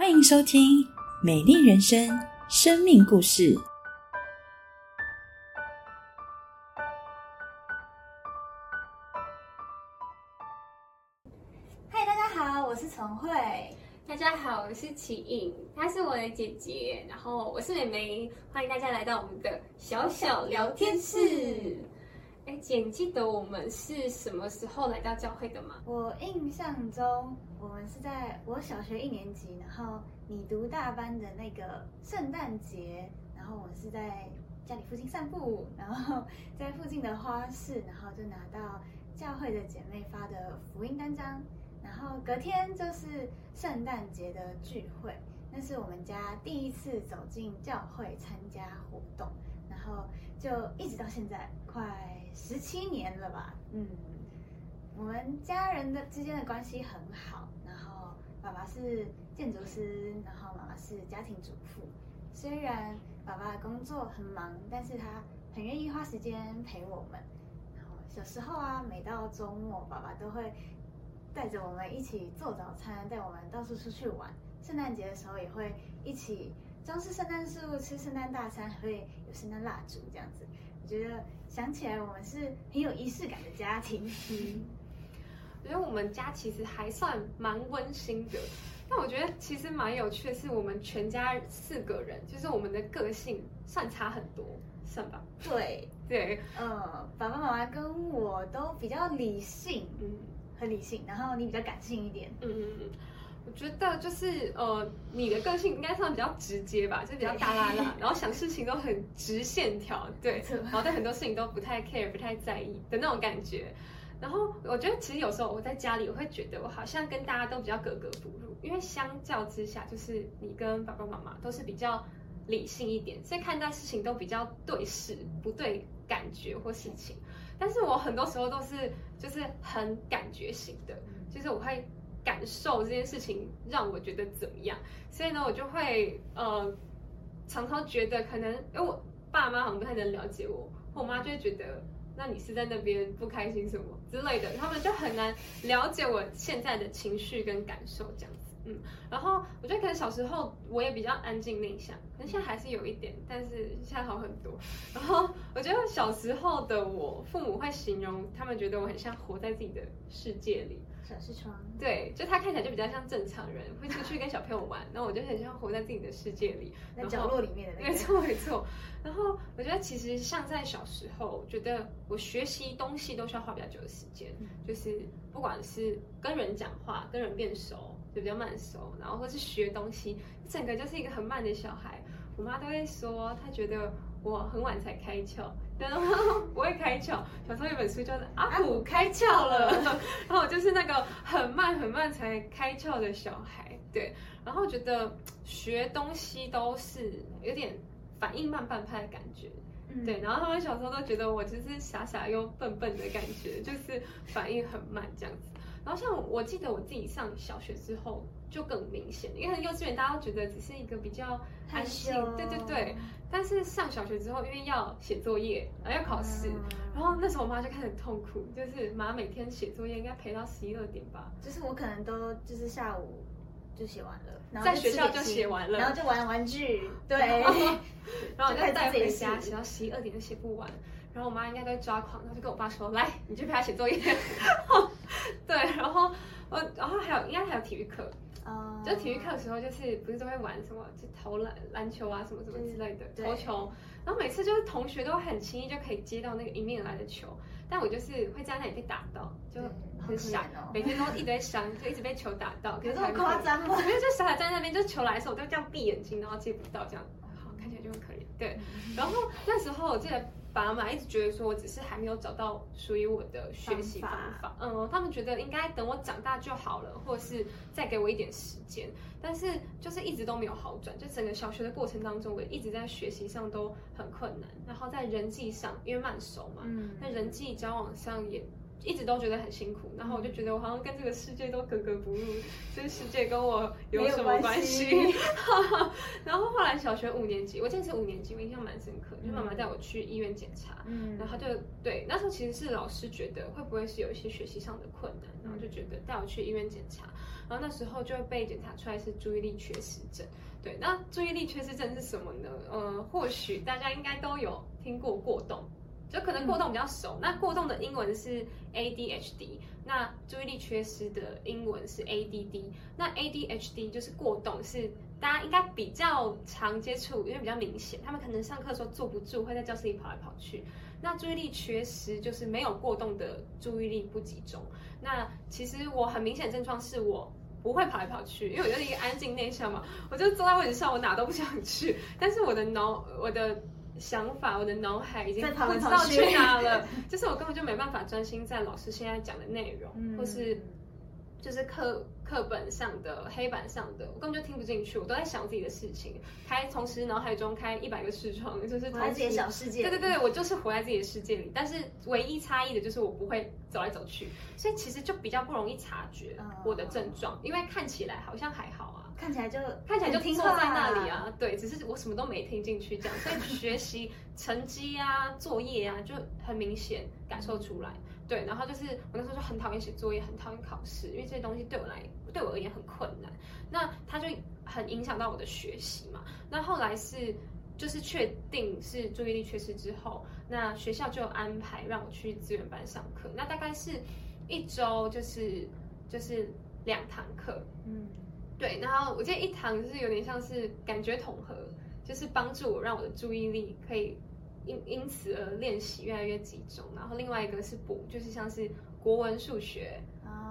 欢迎收听《美丽人生》生命故事。嗨，大家好，我是陈慧。大家好，我是齐颖，她是我的姐姐，然后我是美眉，欢迎大家来到我们的小小聊天室。哎，姐，你记得我们是什么时候来到教会的吗？我印象中，我们是在我小学一年级，然后你读大班的那个圣诞节，然后我是在家里附近散步，然后在附近的花市，然后就拿到教会的姐妹发的福音单张，然后隔天就是圣诞节的聚会，那是我们家第一次走进教会参加活动，然后就一直到现在，快十七年了吧，嗯。我们家人的之间的关系很好，然后爸爸是建筑师，然后妈妈是家庭主妇。虽然爸爸的工作很忙，但是他很愿意花时间陪我们。然后小时候啊，每到周末，爸爸都会带着我们一起做早餐，带我们到处出去玩。圣诞节的时候也会一起装饰圣诞树，吃圣诞大餐，还会有圣诞蜡烛这样子。我觉得想起来，我们是很有仪式感的家庭。我觉得我们家其实还算蛮温馨的，但我觉得其实蛮有趣的是，我们全家四个人，就是我们的个性算差很多，算吧？对对，呃，爸爸妈妈跟我都比较理性，嗯，很理性，然后你比较感性一点，嗯嗯嗯。我觉得就是呃，你的个性应该算比较直接吧，就比较大拉拉，然后想事情都很直线条，对，然后对很多事情都不太 care、不太在意的那种感觉。然后我觉得其实有时候我在家里，我会觉得我好像跟大家都比较格格不入，因为相较之下，就是你跟爸爸妈妈都是比较理性一点，所以看待事情都比较对事不对感觉或事情。但是我很多时候都是就是很感觉型的，就是我会感受这件事情让我觉得怎么样，所以呢，我就会呃常常觉得可能因为我爸妈好像不太能了解我，我妈就会觉得。那你是在那边不开心什么之类的，他们就很难了解我现在的情绪跟感受这样子，嗯，然后我觉得可能小时候我也比较安静内向，可能现在还是有一点，但是现在好很多。然后我觉得小时候的我，父母会形容他们觉得我很像活在自己的世界里。小视窗，对，就他看起来就比较像正常人，会出去跟小朋友玩，然后我就很像活在自己的世界里，在角落里面的那。没错没错。然后我觉得其实像在小时候，觉得我学习东西都需要花比较久的时间，就是不管是跟人讲话、跟人变熟，就比较慢熟，然后或是学东西，整个就是一个很慢的小孩。我妈都会说，她觉得我很晚才开窍。然后不会开窍。小时候有本书叫做《阿虎开窍了》，然后我就是那个很慢很慢才开窍的小孩。对，然后觉得学东西都是有点反应慢半拍的感觉。对，然后他们小时候都觉得我就是傻傻又笨笨的感觉，就是反应很慢这样子。然后像我记得我自己上小学之后就更明显，因为幼稚园大家都觉得只是一个比较安心，对对对。但是上小学之后，因为要写作业，然后要考试，然后那时候我妈就开始很痛苦，就是妈每天写作业应该陪到十一二点吧。就是我可能都就是下午就写完了，然后在学校就写完了，然后就玩玩具，对，然后就 带回家写到十一二点就写不完，然后我妈应该都会抓狂，然后就跟我爸说：“来，你去陪她写作业。”对，然后呃，然后还有应该还有体育课。哦，就体育课的时候，就是不是都会玩什么，就投篮篮球啊，什么什么之类的，投球。然后每次就是同学都很轻易就可以接到那个迎面而来的球，但我就是会在那里被打到，就很傻，每天都一堆伤，就一直被球打到。有这么夸张吗？没有，就傻傻站在那边，就球来的时候，我都这样闭眼睛，然后接不到，这样，好看起来就很可怜。对，然后那时候我记得。爸妈一直觉得说我只是还没有找到属于我的学习方法，嗯，他们觉得应该等我长大就好了，或者是再给我一点时间，但是就是一直都没有好转，就整个小学的过程当中，我一直在学习上都很困难，然后在人际上因为慢熟嘛，嗯。那人际交往上也。一直都觉得很辛苦，然后我就觉得我好像跟这个世界都格格不入，这个世界跟我有什么关系？然后后来小学五年级，我记得是五年级，我印象蛮深刻，就妈妈带我去医院检查，嗯，然后就对那时候其实是老师觉得会不会是有一些学习上的困难，然后就觉得带我去医院检查，然后那时候就被检查出来是注意力缺失症。对，那注意力缺失症是什么呢？呃，或许大家应该都有听过过动，就可能过动比较熟。那过动的英文是 ADHD，那注意力缺失的英文是 ADD。那 ADHD 就是过动，是大家应该比较常接触，因为比较明显，他们可能上课的时候坐不住，会在教室里跑来跑去。那注意力缺失就是没有过动的注意力不集中。那其实我很明显症状是我。不会跑来跑去，因为我就是一个安静内向嘛，我就坐在位置上，我哪都不想去。但是我的脑，我的想法，我的脑海已经不知道去哪了，就是我根本就没办法专心在老师现在讲的内容，或是。就是课课本上的黑板上的，我根本就听不进去，我都在想自己的事情，开同时脑海中开一百个视窗，就是活在自己的小世界。对对对，我就是活在自己的世界里，但是唯一差异的就是我不会走来走去，所以其实就比较不容易察觉我的症状，因为看起来好像还好啊，看起来就看起来就坐在那里啊，对，只是我什么都没听进去这样，所以学习 成绩啊、作业啊就很明显感受出来。对，然后就是我那时候就很讨厌写作业，很讨厌考试，因为这些东西对我来，对我而言很困难。那它就很影响到我的学习嘛。那后来是，就是确定是注意力缺失之后，那学校就安排让我去资源班上课。那大概是一周就是就是两堂课，嗯，对。然后我记得一堂就是有点像是感觉统合，就是帮助我让我的注意力可以。因因此而练习越来越集中，然后另外一个是补，就是像是国文、数学，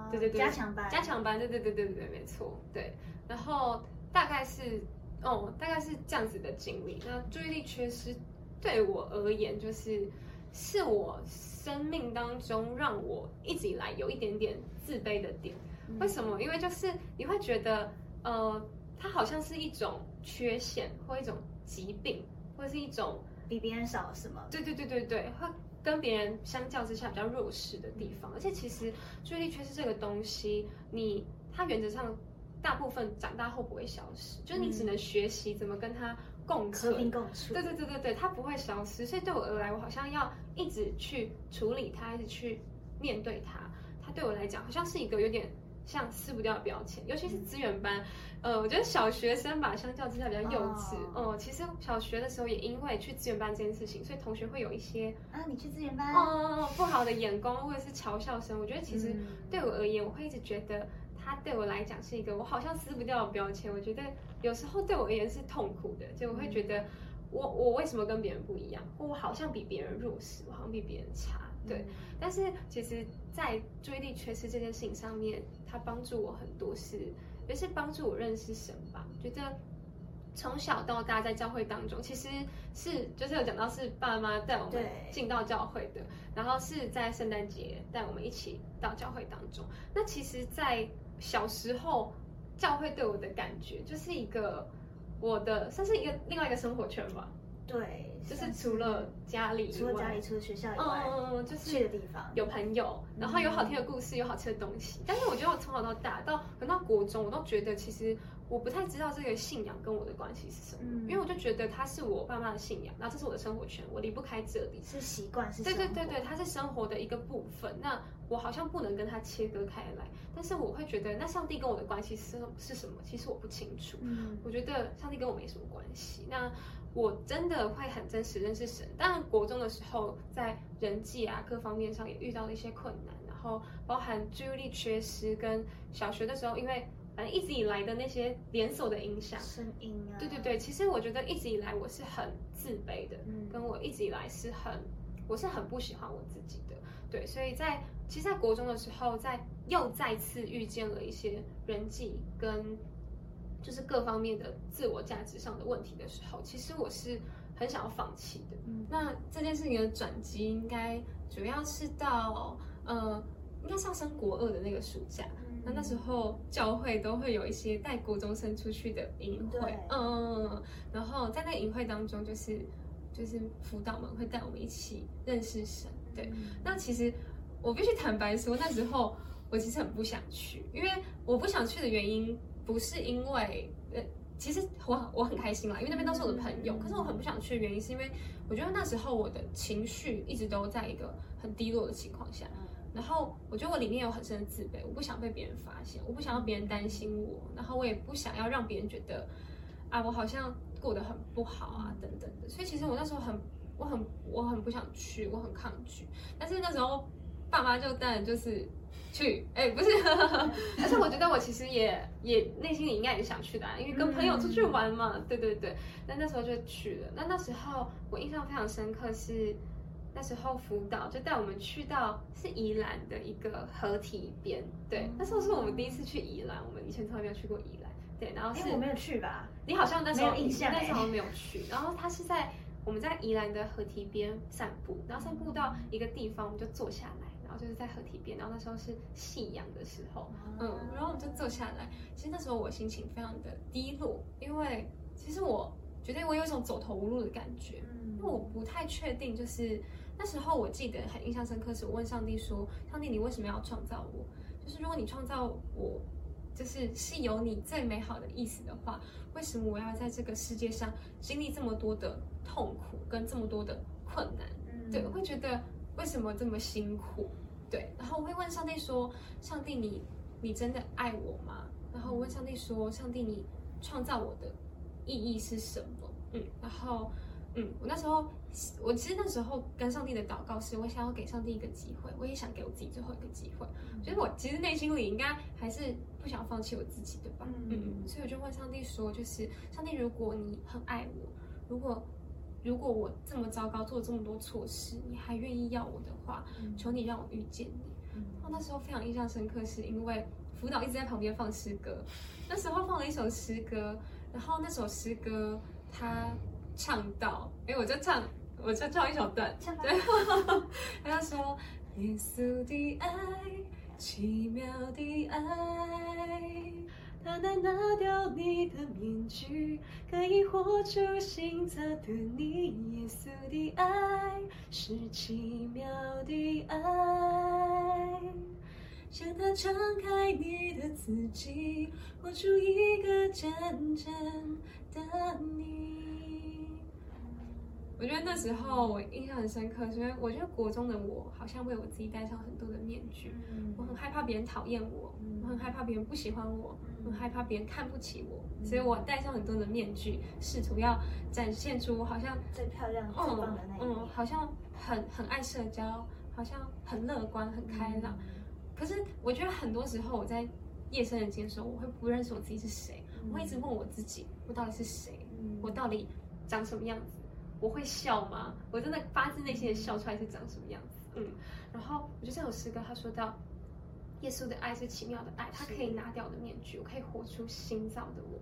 对对对，加强班，加强班，对对对对对对，没错，对。然后大概是，哦，大概是这样子的经历。那注意力缺失对我而言，就是是我生命当中让我一直以来有一点点自卑的点。为什么？因为就是你会觉得，呃，它好像是一种缺陷，或一种疾病，或是一种。比别人少什么？对对对对对，会跟别人相较之下比较弱势的地方。而且其实注意力缺失这个东西，你它原则上大部分长大后不会消失，就是你只能学习怎么跟它共存、和平共处。对对对对对，它不会消失。所以对我而来，我好像要一直去处理它，一直去面对它。它对我来讲，好像是一个有点。像撕不掉的标签，尤其是资源班，呃，我觉得小学生吧，相较之下比较幼稚。哦，其实小学的时候也因为去资源班这件事情，所以同学会有一些啊，你去资源班，哦，不好的眼光或者是嘲笑声。我觉得其实对我而言，我会一直觉得他对我来讲是一个我好像撕不掉的标签。我觉得有时候对我而言是痛苦的，就我会觉得我我为什么跟别人不一样，或我好像比别人弱势，我好像比别人差。对，但是其实，在注意力缺失这件事情上面，它帮助我很多，是也是帮助我认识神吧。觉得从小到大在教会当中，其实是就是有讲到是爸妈带我们进到教会的，然后是在圣诞节带我们一起到教会当中。那其实，在小时候教会对我的感觉，就是一个我的算是一个另外一个生活圈吧。对，就是除了家里，除了家里，除了学校以外，嗯，就是去的地方，有朋友，然后有好听的故事，有好吃的东西。但是我觉得我从小到大，到可能到国中，我都觉得其实我不太知道这个信仰跟我的关系是什么，因为我就觉得它是我爸妈的信仰，然后这是我的生活圈，我离不开这里，是习惯，是对对对对，它是生活的一个部分。那我好像不能跟它切割开来，但是我会觉得，那上帝跟我的关系是是什么？其实我不清楚。嗯，我觉得上帝跟我没什么关系。那。我真的会很真实认识神，当然国中的时候在人际啊各方面上也遇到了一些困难，然后包含注意力缺失，跟小学的时候，因为反正一直以来的那些连锁的影响，声音啊，对对对，其实我觉得一直以来我是很自卑的，跟我一直以来是很，我是很不喜欢我自己的，对，所以在其实，在国中的时候，在又再次遇见了一些人际跟。就是各方面的自我价值上的问题的时候，其实我是很想要放弃的。那这件事情的转机应该主要是到呃，应该上升国二的那个暑假。那那时候教会都会有一些带国中生出去的营会，嗯，然后在那个营会当中，就是就是辅导们会带我们一起认识神。对，那其实我必须坦白说，那时候我其实很不想去，因为我不想去的原因。不是因为，呃，其实我我很开心啦，因为那边都是我的朋友。可是我很不想去的原因，是因为我觉得那时候我的情绪一直都在一个很低落的情况下。然后我觉得我里面有很深的自卑，我不想被别人发现，我不想要别人担心我，然后我也不想要让别人觉得啊我好像过得很不好啊等等的。所以其实我那时候很我很我很不想去，我很抗拒。但是那时候爸妈就当然就是去，哎不是，而且我觉得我其实也也内心里应该也想去的，因为跟朋友出去玩嘛，对对对。那那时候就去了。那那时候我印象非常深刻是。那时候辅导就带我们去到是宜兰的一个河堤边，对，那时候是我们第一次去宜兰，我们以前从来没有去过宜兰，对，然后是我没有去吧？你好像那时候印象，那时候没有去，然后他是在我们在宜兰的河堤边散步，然后散步到一个地方，我们就坐下来，然后就是在河堤边，然后那时候是夕阳的时候，嗯，然后我们就坐下来，其实那时候我心情非常的低落，因为其实我觉得我有一种走投无路的感觉，因为我不太确定就是。那时候我记得很印象深刻，是我问上帝说：“上帝，你为什么要创造我？就是如果你创造我，就是是有你最美好的意思的话，为什么我要在这个世界上经历这么多的痛苦跟这么多的困难？对，我会觉得为什么这么辛苦？对，然后我会问上帝说：上帝，你你真的爱我吗？然后我问上帝说：上帝，你创造我的意义是什么？嗯，然后。”嗯，我那时候，我其实那时候跟上帝的祷告是，我想要给上帝一个机会，我也想给我自己最后一个机会。所以我其实内心里应该还是不想放弃我自己，对吧？嗯嗯。所以我就问上帝说，就是上帝，如果你很爱我，如果如果我这么糟糕，做了这么多错事，你还愿意要我的话，求你让我遇见你。然后那时候非常印象深刻，是因为辅导一直在旁边放诗歌，那时候放了一首诗歌，然后那首诗歌他。唱到，哎，我就唱，我就唱一小段。对，他说：“耶稣的爱，奇妙的爱，他能拿掉你的面具，可以活出新造的你。耶稣的爱是奇妙的爱，向他敞开你的自己，活出一个真正的你。”我觉得那时候我印象很深刻，所以我觉得国中的我好像为我自己戴上很多的面具，我很害怕别人讨厌我，我很害怕别人不喜欢我，很害怕别人看不起我，所以我戴上很多的面具，试图要展现出我好像最漂亮、最棒的那一面，好像很很爱社交，好像很乐观、很开朗。可是我觉得很多时候我在夜深人静的时候，我会不认识我自己是谁，我会一直问我自己，我到底是谁？我到底长什么样子？我会笑吗？我真的发自内心的笑出来是长什么样子？嗯，然后我觉得这首诗歌他说到，耶稣的爱是奇妙的爱，他可以拿掉我的面具，我可以活出新造的我。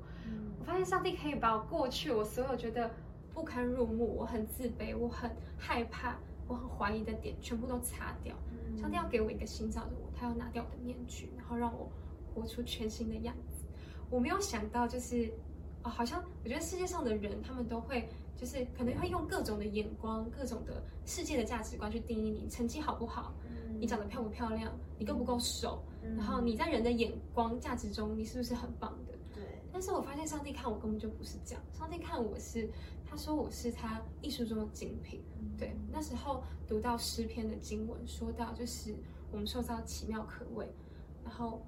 我发现上帝可以把我过去我所有觉得不堪入目、我很自卑、我很害怕、我很怀疑的点全部都擦掉。上帝要给我一个新造的我，他要拿掉我的面具，然后让我活出全新的样子。我没有想到，就是哦，好像我觉得世界上的人他们都会。就是可能会用各种的眼光、各种的世界的价值观去定义你成绩好不好，你长得漂不漂亮，你够不够瘦，然后你在人的眼光价值中，你是不是很棒的？对。但是我发现上帝看我根本就不是这样，上帝看我是，他说我是他艺术中的精品。对。那时候读到诗篇的经文，说到就是我们受造奇妙可畏，然后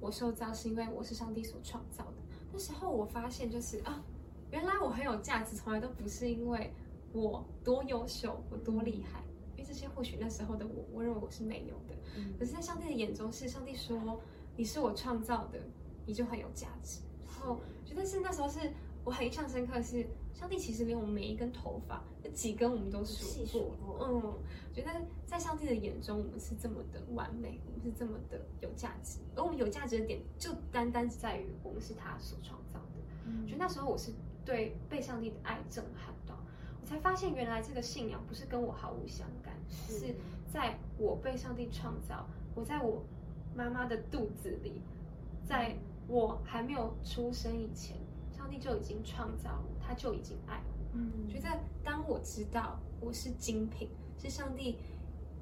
我受造是因为我是上帝所创造的。那时候我发现就是啊。原来我很有价值，从来都不是因为我多优秀，我多厉害，因为这些或许那时候的我，我认为我是没有的。可是，在上帝的眼中，是上帝说你是我创造的，你就很有价值。然后觉得是那时候是我很印象深刻，是上帝其实连我们每一根头发有几根我们都数过。嗯，觉得在上帝的眼中，我们是这么的完美，我们是这么的有价值。而我们有价值的点，就单单在于我们是他所创造的。觉得那时候我是。对被上帝的爱震撼到，我才发现原来这个信仰不是跟我毫无相干，是在我被上帝创造，我在我妈妈的肚子里，在我还没有出生以前，上帝就已经创造我，他就已经爱我。嗯，觉得当我知道我是精品，是上帝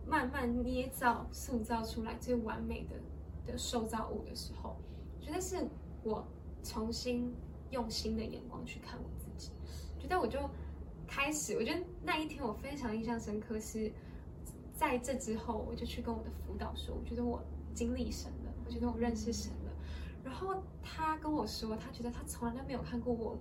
慢慢捏造、塑造出来最完美的的受造物的时候，觉得是我重新。用新的眼光去看我自己，觉得我就开始，我觉得那一天我非常印象深刻，是在这之后，我就去跟我的辅导说，我觉得我经历神了，我觉得我认识神了。然后他跟我说，他觉得他从来都没有看过我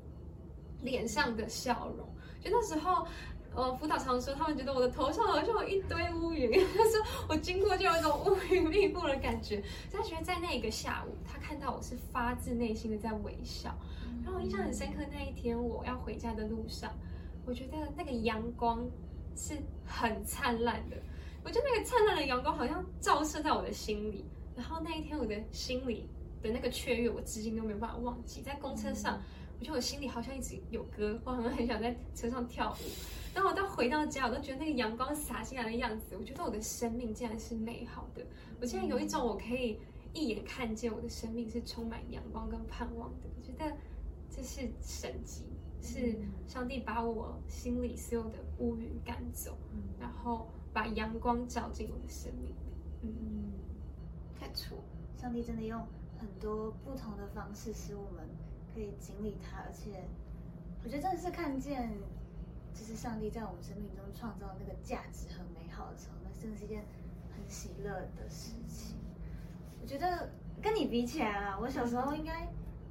脸上的笑容。就那时候，呃，辅导常说，他们觉得我的头上好像有一堆乌云，他说我经过就有一种乌云密布的感觉。他觉得在那个下午，他看到我是发自内心的在微笑。然后我印象很深刻，那一天我要回家的路上，我觉得那个阳光是很灿烂的。我觉得那个灿烂的阳光好像照射在我的心里。然后那一天我的心里。的那个雀跃，我至今都没有办法忘记。在公车上，我觉得我心里好像一直有歌，我好像很想在车上跳舞。然后我到回到家，我都觉得那个阳光洒进来的样子，我觉得我的生命竟然是美好的。我现在有一种我可以一眼看见我的生命是充满阳光跟盼望的。我觉得这是神迹，是上帝把我心里所有的乌云赶走，然后把阳光照进我的生命里。嗯，太错，上帝真的用。很多不同的方式使我们可以经历它，而且我觉得真的是看见，就是上帝在我们生命中创造那个价值很美好的时候，那真的是一件很喜乐的事情。我觉得跟你比起来啊，我小时候应该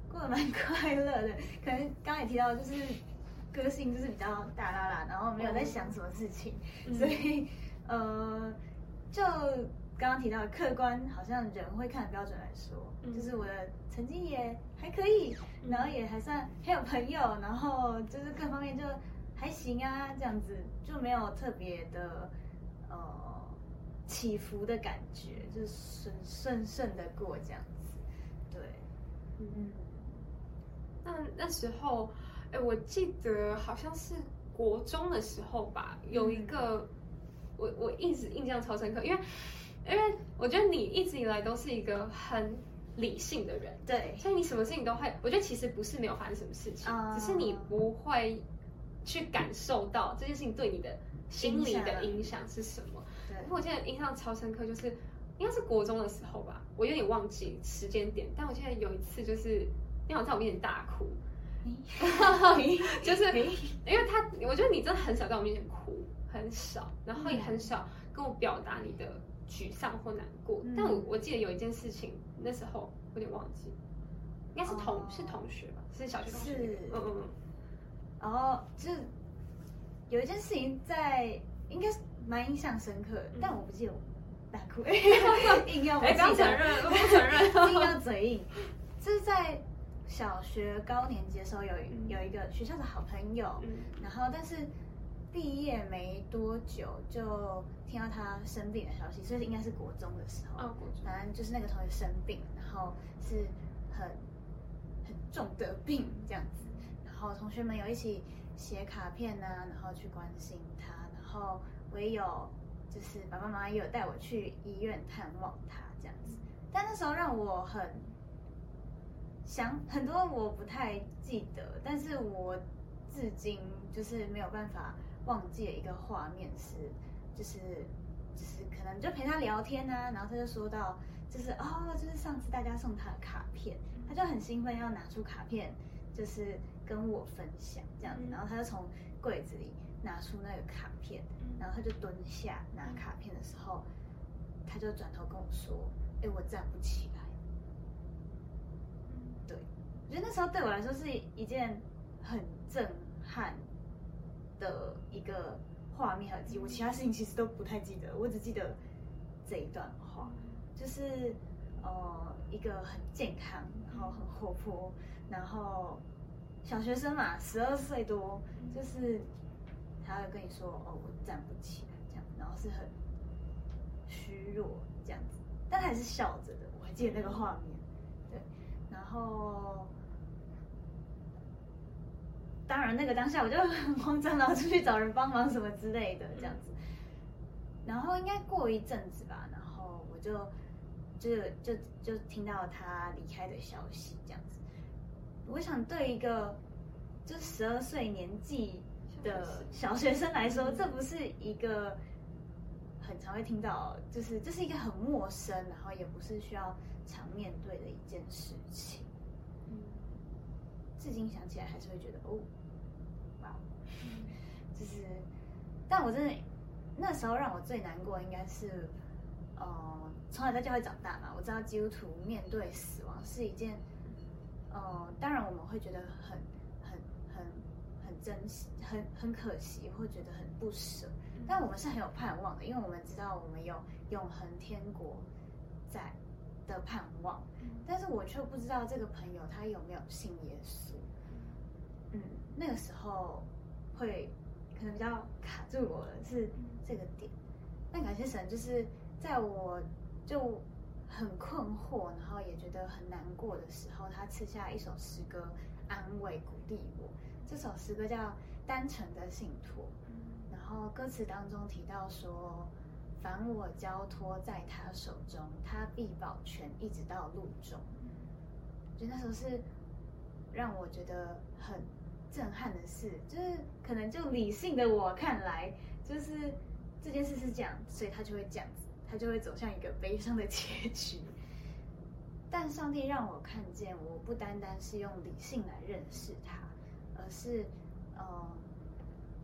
过得蛮快乐的。可能刚刚也提到，就是个性就是比较大啦啦，然后没有在想什么事情，所以呃，就。刚刚提到的客观，好像人会看的标准来说，就是我的成绩也还可以，然后也还算很有朋友，然后就是各方面就还行啊，这样子就没有特别的呃起伏的感觉，就是顺顺顺的过这样子。对，嗯，那那时候，哎，我记得好像是国中的时候吧，有一个我我一直印象超深刻，因为。因为我觉得你一直以来都是一个很理性的人，对，所以你什么事情都会。我觉得其实不是没有发生什么事情，只是你不会去感受到这件事情对你的心理的影响是什么。对，我记得印象超深刻，就是应该是国中的时候吧，我有点忘记时间点，但我记得有一次就是你好像在我面前大哭，就是 因为他，我觉得你真的很少在我面前哭，很少，然后也很少跟我表达你的。沮丧或难过，但我我记得有一件事情，那时候有点忘记，应该是同是同学吧，是小学同学，嗯嗯嗯，然后就是有一件事情在，应该是蛮印象深刻，但我不记得我大哭，硬要不承认，不承认，硬要嘴硬，这是在小学高年级的时候，有有一个学校的好朋友，然后但是。毕业没多久就听到他生病的消息，所以应该是国中的时候。哦，国中反正就是那个同学生病，然后是很很重的病这样子。然后同学们有一起写卡片呢，然后去关心他。然后我也有，就是爸爸妈妈也有带我去医院探望他这样子。但那时候让我很想很多，我不太记得，但是我至今就是没有办法。忘记了一个画面是，就是就是可能就陪他聊天啊，然后他就说到，就是哦，就是上次大家送他的卡片，他就很兴奋要拿出卡片，就是跟我分享这样子，然后他就从柜子里拿出那个卡片，然后他就蹲下拿卡片的时候，他就转头跟我说，哎，我站不起来。对，我觉得那时候对我来说是一件很震撼。的一个画面和记，我其他事情其实都不太记得，我只记得这一段话，就是呃一个很健康，然后很活泼，然后小学生嘛，十二岁多，就是他会跟你说哦，我站不起来这样，然后是很虚弱这样子，但他还是笑着的，我还记得那个画面，对，然后。当然，那个当下我就很慌张，然后出去找人帮忙什么之类的，这样子。然后应该过一阵子吧，然后我就就就就听到他离开的消息，这样子。我想对一个就十二岁年纪的小学生来说，这不是一个很常会听到，就是这是一个很陌生，然后也不是需要常面对的一件事情。至今想起来还是会觉得哦，哇，就是，但我真的那时候让我最难过应该是，呃，从小在教会长大嘛，我知道基督徒面对死亡是一件，呃，当然我们会觉得很很很很珍惜，很很可惜，会觉得很不舍，但我们是很有盼望的，因为我们知道我们有永恒天国在的盼望，但是我却不知道这个朋友他有没有信耶稣，嗯，那个时候会可能比较卡住我的是。这个点，但感谢神，就是在我就很困惑，然后也觉得很难过的时候，他赐下一首诗歌安慰鼓励我。这首诗歌叫《单纯的信托》，然后歌词当中提到说：“凡我交托在他手中，他必保全，一直到路中。”就那时候是让我觉得很震撼的事，就是可能就理性的我看来，就是。这件事是这样，所以他就会这样子，他就会走向一个悲伤的结局。但上帝让我看见，我不单单是用理性来认识他，而是，呃，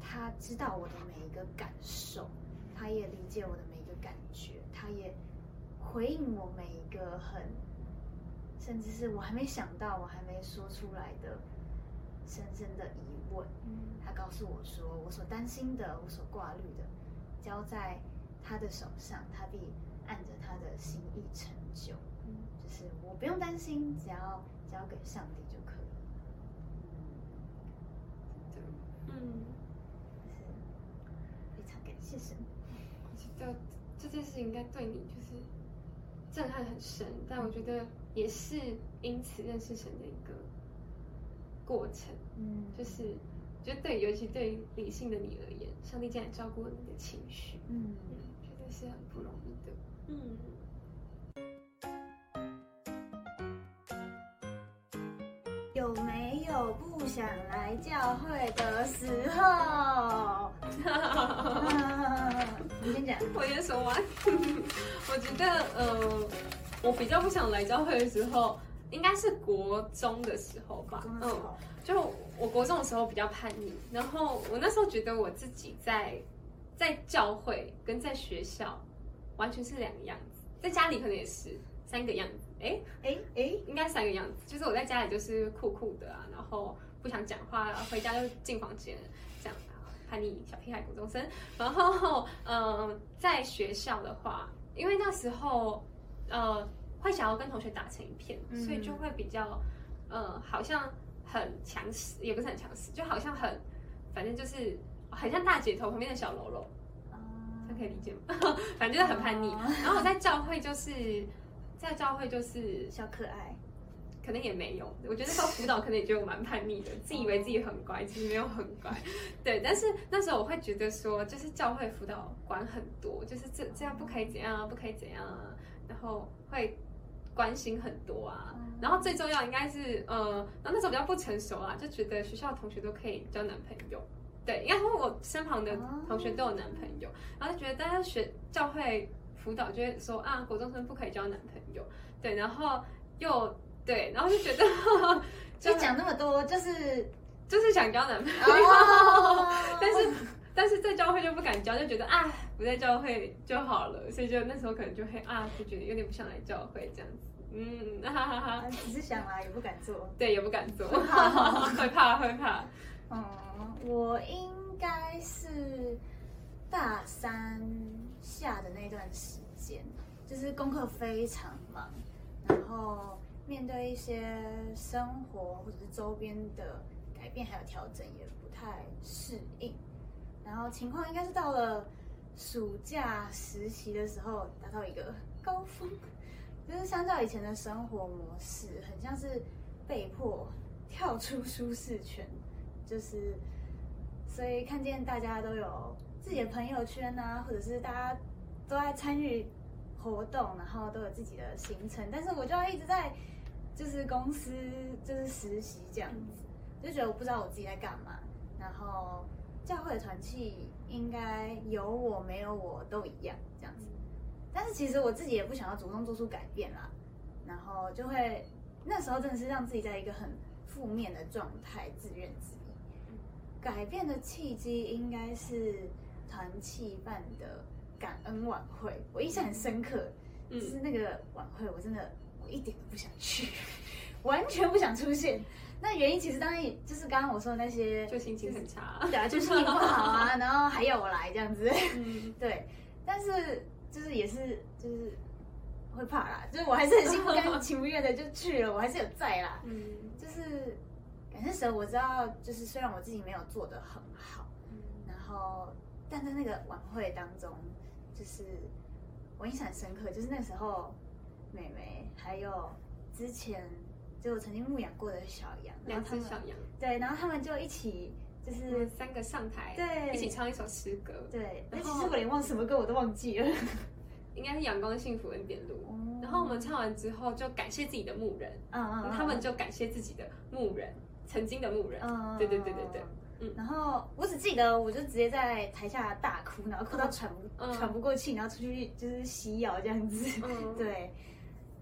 他知道我的每一个感受，他也理解我的感觉，他也回应我每一个很，甚至是我还没想到、我还没说出来的深深的疑问。他告诉我说，我所担心的，我所挂虑的。交在他的手上，他必按着他的心意成就。嗯，就是我不用担心，只要交给上帝就可以。了，嗯，就是非常感谢神。我觉得这件事情应该对你就是震撼很深，但我觉得也是因此认识神的一个过程。嗯，就是。觉得对，尤其对理性的你而言，上帝竟然照顾了你的情绪，嗯，觉得是很不容易的，嗯。有没有不想来教会的时候？你先讲，我先说完。我觉得，呃，我比较不想来教会的时候，应该是国中的时候吧，嗯。就我国中的时候比较叛逆，然后我那时候觉得我自己在在教会跟在学校完全是两个样子，在家里可能也是三个样子，哎哎哎，应该三个样子，就是我在家里就是酷酷的啊，然后不想讲话，回家就进房间这样叛逆小屁孩国中生，然后嗯，在学校的话，因为那时候呃会想要跟同学打成一片，所以就会比较呃好像。很强势，也不是很强势，就好像很，反正就是很像大姐头旁边的小喽啰，这可以理解吗？反正就是很叛逆。然后我在教会就是，在教会就是小可爱，可能也没有。我觉得那时候辅导可能也觉得我蛮叛逆的，自以为自己很乖，其实没有很乖。对，但是那时候我会觉得说，就是教会辅导管很多，就是这这样不可以怎样啊，不可以怎样啊，然后会。关心很多啊，然后最重要应该是，呃，然后那时候比较不成熟啊，就觉得学校同学都可以交男朋友，对，应该说我身旁的同学都有男朋友，然后就觉得大家学教会辅导就会说啊，国中生不可以交男朋友，对，然后又对，然后就觉得 就讲那么多，就是就是想交男朋友，但是。但是在教会就不敢交，就觉得啊，不在教会就好了，所以就那时候可能就会啊，就觉得有点不想来教会这样子，嗯，哈哈哈。只是想来也不敢做，对，也不敢做，会 怕会怕。嗯，我应该是大三下的那段时间，就是功课非常忙，然后面对一些生活或者是周边的改变还有调整，也不太适应。然后情况应该是到了暑假实习的时候达到一个高峰，就是相较以前的生活模式，很像是被迫跳出舒适圈，就是所以看见大家都有自己的朋友圈啊，或者是大家都在参与活动，然后都有自己的行程，但是我就要一直在就是公司就是实习这样子，就觉得我不知道我自己在干嘛，然后。教会的团契应该有我没有我都一样这样子，但是其实我自己也不想要主动做出改变啦，然后就会那时候真的是让自己在一个很负面的状态，自怨自艾。改变的契机应该是团契办的感恩晚会，我印象很深刻。就是那个晚会，我真的我一点都不想去，完全不想出现。那原因其实当然就是刚刚我说的那些，就心情很差，对啊，就心情不好啊，然后还要我来这样子，嗯，对。但是就是也是就是会怕啦，就是我还是很心不甘情不愿的就去了，我还是有在啦，嗯，就是感谢神，我知道就是虽然我自己没有做的很好，嗯，然后但在那个晚会当中，就是我印象很深刻，就是那时候妹妹还有之前。就我曾经牧养过的小羊，两只小羊，对，然后他们就一起，就是三个上台，对，一起唱一首诗歌，对。那其实我连忘什么歌我都忘记了，应该是《阳光幸福恩典路》。然后我们唱完之后，就感谢自己的牧人，嗯嗯，他们就感谢自己的牧人，曾经的牧人，嗯，对对对对对，嗯。然后我只记得，我就直接在台下大哭，然后哭到喘不喘不过气，然后出去就是洗药这样子，对。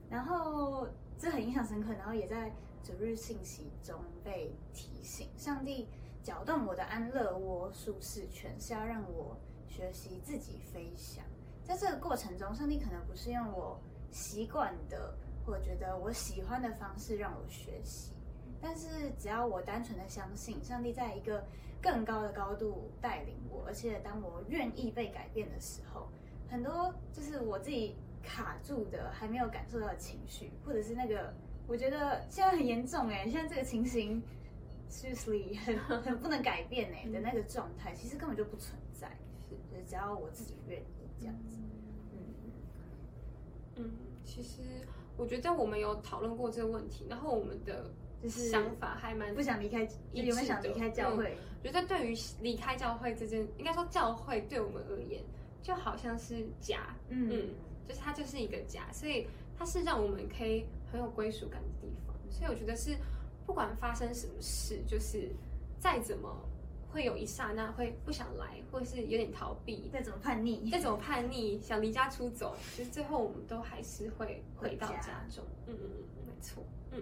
然后。这很印象深刻，然后也在主日信息中被提醒：上帝搅动我的安乐窝舒适圈，是要让我学习自己飞翔。在这个过程中，上帝可能不是用我习惯的或觉得我喜欢的方式让我学习，但是只要我单纯的相信，上帝在一个更高的高度带领我，而且当我愿意被改变的时候，很多就是我自己。卡住的还没有感受到的情绪，或者是那个，我觉得现在很严重哎，现在这个情形，seriously 很很 不能改变哎的那个状态，其实根本就不存在，是只要我自己愿意这样子。嗯嗯，其实我觉得我们有讨论过这个问题，然后我们的就是想法还蛮不想离开，有没有想离开教会？我觉得对于离开教会这件，应该说教会对我们而言就好像是家，嗯。就是它就是一个家，所以它是让我们可以很有归属感的地方。所以我觉得是，不管发生什么事，就是再怎么会有一刹那会不想来，或是有点逃避，再怎么叛逆，再怎么叛逆，想离家出走，其实最后我们都还是会回到家中。嗯嗯嗯，没错，嗯。